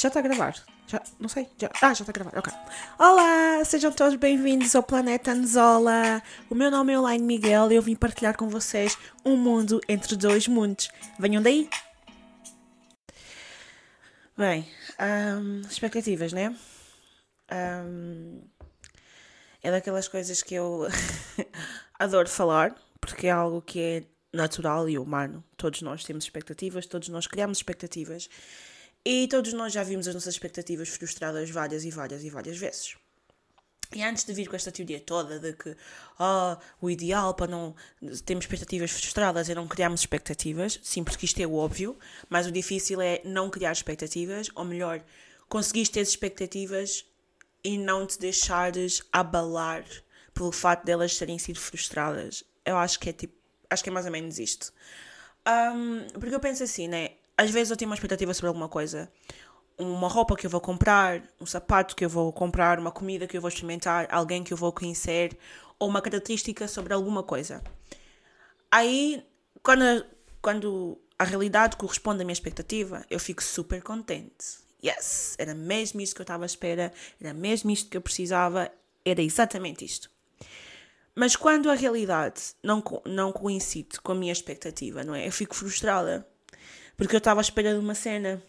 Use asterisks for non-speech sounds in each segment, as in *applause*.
Já está a gravar? Já, não sei. Já, ah, já está a gravar, ok. Olá, sejam todos bem-vindos ao Planeta Anzola. O meu nome é Elaine Miguel e eu vim partilhar com vocês um mundo entre dois mundos. Venham daí! Bem, hum, expectativas, né? Hum, é daquelas coisas que eu *laughs* adoro falar, porque é algo que é natural e humano. Todos nós temos expectativas, todos nós criamos expectativas e todos nós já vimos as nossas expectativas frustradas várias e várias e várias vezes. E antes de vir com esta teoria toda de que oh, o ideal para não termos expectativas frustradas é não criarmos expectativas, sim, porque isto é óbvio, mas o difícil é não criar expectativas, ou melhor, conseguires ter expectativas e não te deixares abalar pelo facto delas terem sido frustradas. Eu acho que é tipo, acho que é mais ou menos isto. Um, porque eu penso assim, né? Às vezes eu tenho uma expectativa sobre alguma coisa. Uma roupa que eu vou comprar, um sapato que eu vou comprar, uma comida que eu vou experimentar, alguém que eu vou conhecer, ou uma característica sobre alguma coisa. Aí, quando, quando a realidade corresponde à minha expectativa, eu fico super contente. Yes, era mesmo isto que eu estava à espera, era mesmo isto que eu precisava, era exatamente isto. Mas quando a realidade não, não coincide com a minha expectativa, não é? Eu fico frustrada porque eu estava à espera de uma cena.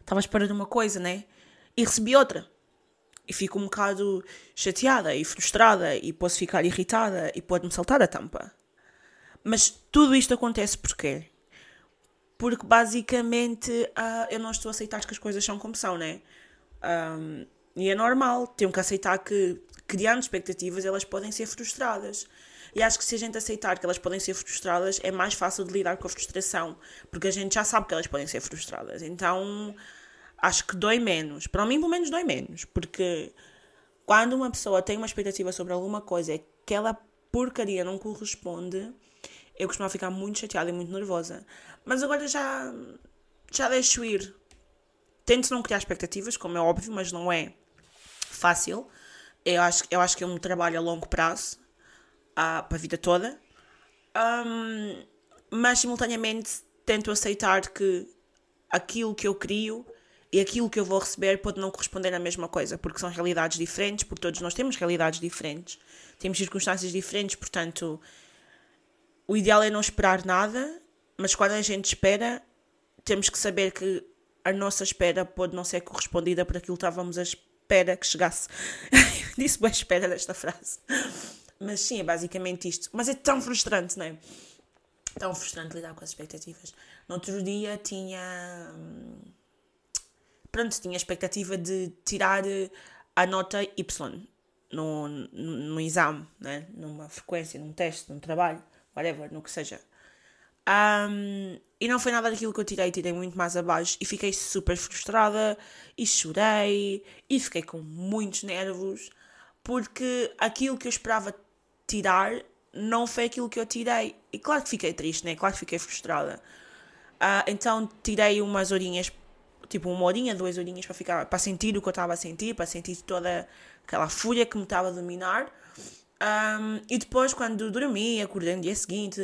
Estava à espera de uma coisa, né? E recebi outra. E fico um bocado chateada e frustrada e posso ficar irritada e pode-me saltar a tampa. Mas tudo isto acontece porquê? Porque basicamente uh, eu não estou a aceitar que as coisas são como são, né? Um, e é normal, tenho que aceitar que criando expectativas elas podem ser frustradas. E acho que se a gente aceitar que elas podem ser frustradas, é mais fácil de lidar com a frustração, porque a gente já sabe que elas podem ser frustradas. Então, acho que dói menos. Para mim, pelo menos, dói menos, porque quando uma pessoa tem uma expectativa sobre alguma coisa e aquela porcaria não corresponde, eu costumo ficar muito chateada e muito nervosa. Mas agora já, já deixo ir. Tento não criar expectativas, como é óbvio, mas não é fácil. Eu acho, eu acho que é um trabalho a longo prazo para a vida toda, um, mas simultaneamente tento aceitar que aquilo que eu crio e aquilo que eu vou receber pode não corresponder à mesma coisa, porque são realidades diferentes, porque todos nós temos realidades diferentes, temos circunstâncias diferentes, portanto, o ideal é não esperar nada, mas quando a gente espera, temos que saber que a nossa espera pode não ser correspondida por aquilo que estávamos à espera que chegasse. *laughs* Disse bem espera desta frase. Mas sim, é basicamente isto. Mas é tão frustrante, não é? Tão frustrante lidar com as expectativas. No outro dia tinha. Hum, pronto, tinha a expectativa de tirar eh, a nota Y no, no, no exame, né? numa frequência, num teste, num trabalho, whatever, no que seja. Um, e não foi nada daquilo que eu tirei, tirei muito mais abaixo e fiquei super frustrada e chorei e fiquei com muitos nervos porque aquilo que eu esperava tirar não foi aquilo que eu tirei. E claro que fiquei triste, né? Claro que fiquei frustrada. Uh, então tirei umas horinhas, tipo uma horinha, duas horinhas para ficar, para sentir o que eu estava a sentir, para sentir toda aquela fúria que me estava a dominar. Um, e depois, quando dormi, acordei no dia seguinte,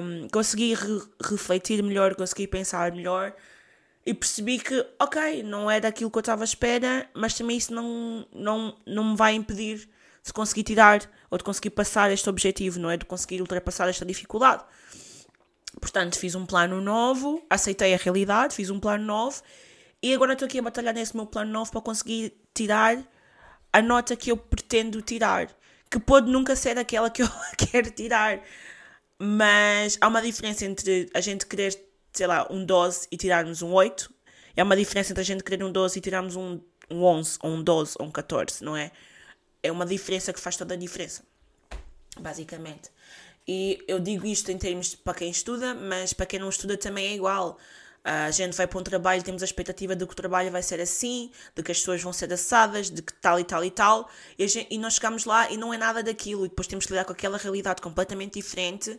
um, consegui re refletir melhor, consegui pensar melhor e percebi que, ok, não era aquilo que eu estava à espera, mas também isso não, não, não me vai impedir de conseguir tirar ou de conseguir passar este objetivo, não é? De conseguir ultrapassar esta dificuldade. Portanto, fiz um plano novo, aceitei a realidade, fiz um plano novo e agora estou aqui a batalhar nesse meu plano novo para conseguir tirar a nota que eu pretendo tirar, que pode nunca ser aquela que eu *laughs* quero tirar, mas há uma diferença entre a gente querer, sei lá, um 12 e tirarmos um 8, e há uma diferença entre a gente querer um 12 e tirarmos um, um 11, ou um 12, ou um 14, não é? É uma diferença que faz toda a diferença, basicamente. E eu digo isto em termos de, para quem estuda, mas para quem não estuda também é igual. A gente vai para um trabalho, temos a expectativa de que o trabalho vai ser assim, de que as pessoas vão ser assadas, de que tal e tal e tal, e, gente, e nós chegamos lá e não é nada daquilo, e depois temos que lidar com aquela realidade completamente diferente,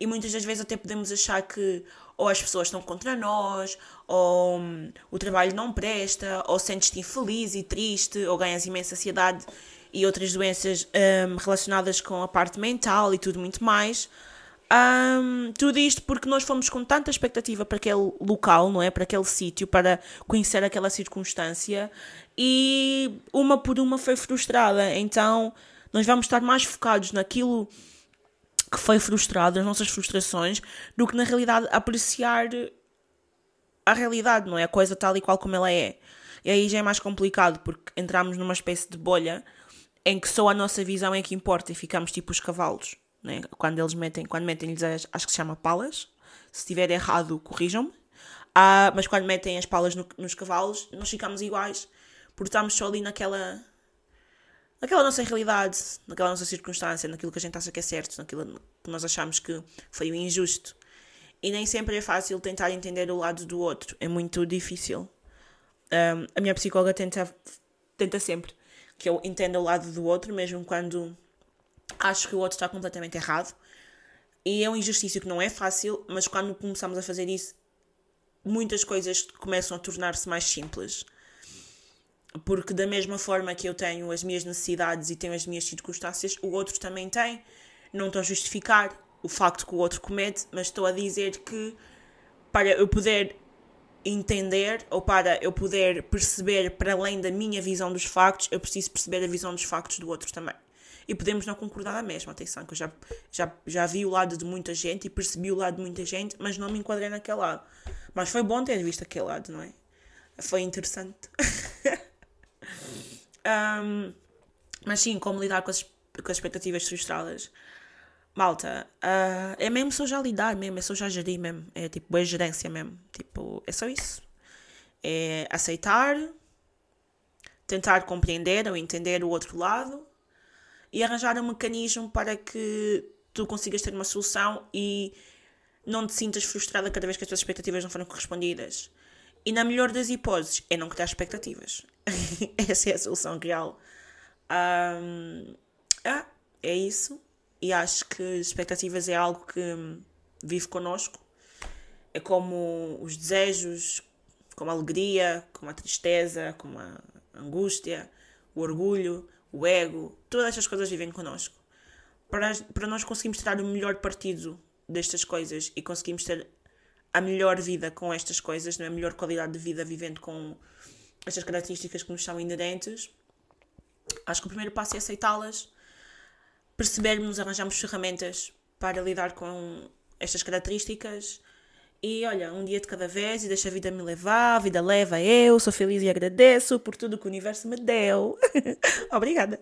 e muitas das vezes até podemos achar que ou as pessoas estão contra nós, ou hum, o trabalho não presta, ou sentes-te infeliz e triste, ou ganhas imensa ansiedade e outras doenças um, relacionadas com a parte mental e tudo muito mais. Um, tudo isto porque nós fomos com tanta expectativa para aquele local, não é? Para aquele sítio, para conhecer aquela circunstância e uma por uma foi frustrada. Então nós vamos estar mais focados naquilo que foi frustrado, nas nossas frustrações, do que na realidade apreciar a realidade, não é? A coisa tal e qual como ela é. E aí já é mais complicado porque entramos numa espécie de bolha em que só a nossa visão é que importa e ficamos tipo os cavalos, né? Quando eles metem, quando metem-lhes as, acho que se chama palas, se estiver errado, corrijam-me. Ah, mas quando metem as palas no, nos cavalos, nós ficamos iguais, porque estamos só ali naquela naquela nossa realidade, naquela nossa circunstância, naquilo que a gente acha que é certo, naquilo que nós achamos que foi o injusto. E nem sempre é fácil tentar entender o lado do outro, é muito difícil. Um, a minha psicóloga tenta, tenta sempre que eu entenda o lado do outro, mesmo quando acho que o outro está completamente errado. E é um exercício que não é fácil, mas quando começamos a fazer isso, muitas coisas começam a tornar-se mais simples. Porque, da mesma forma que eu tenho as minhas necessidades e tenho as minhas circunstâncias, o outro também tem. Não estou a justificar o facto que o outro comete, mas estou a dizer que para eu poder entender ou para eu poder perceber para além da minha visão dos factos, eu preciso perceber a visão dos factos do outro também. E podemos não concordar na mesma, atenção, que eu já, já, já vi o lado de muita gente e percebi o lado de muita gente, mas não me enquadrei naquele lado. Mas foi bom ter visto aquele lado, não é? Foi interessante. *laughs* um, mas sim, como lidar com as, com as expectativas frustradas. Malta, uh, é mesmo só já lidar mesmo, é só já gerir mesmo. É tipo, boa gerência mesmo. Tipo, é só isso. É aceitar, tentar compreender ou entender o outro lado e arranjar um mecanismo para que tu consigas ter uma solução e não te sintas frustrada cada vez que as tuas expectativas não foram correspondidas. E na melhor das hipóteses, é não criar expectativas. *laughs* Essa é a solução real. Um, ah, é isso e acho que expectativas é algo que vive connosco. É como os desejos, como a alegria, como a tristeza, como a angústia, o orgulho, o ego, todas estas coisas vivem connosco. Para, para nós conseguirmos tirar o melhor partido destas coisas e conseguirmos ter a melhor vida com estas coisas, não é? a melhor qualidade de vida vivendo com estas características que nos são inerentes, acho que o primeiro passo é aceitá-las percebermos, arranjarmos ferramentas para lidar com estas características. E olha, um dia de cada vez e deixa a vida me levar, a vida leva eu, sou feliz e agradeço por tudo que o universo me deu. *laughs* Obrigada.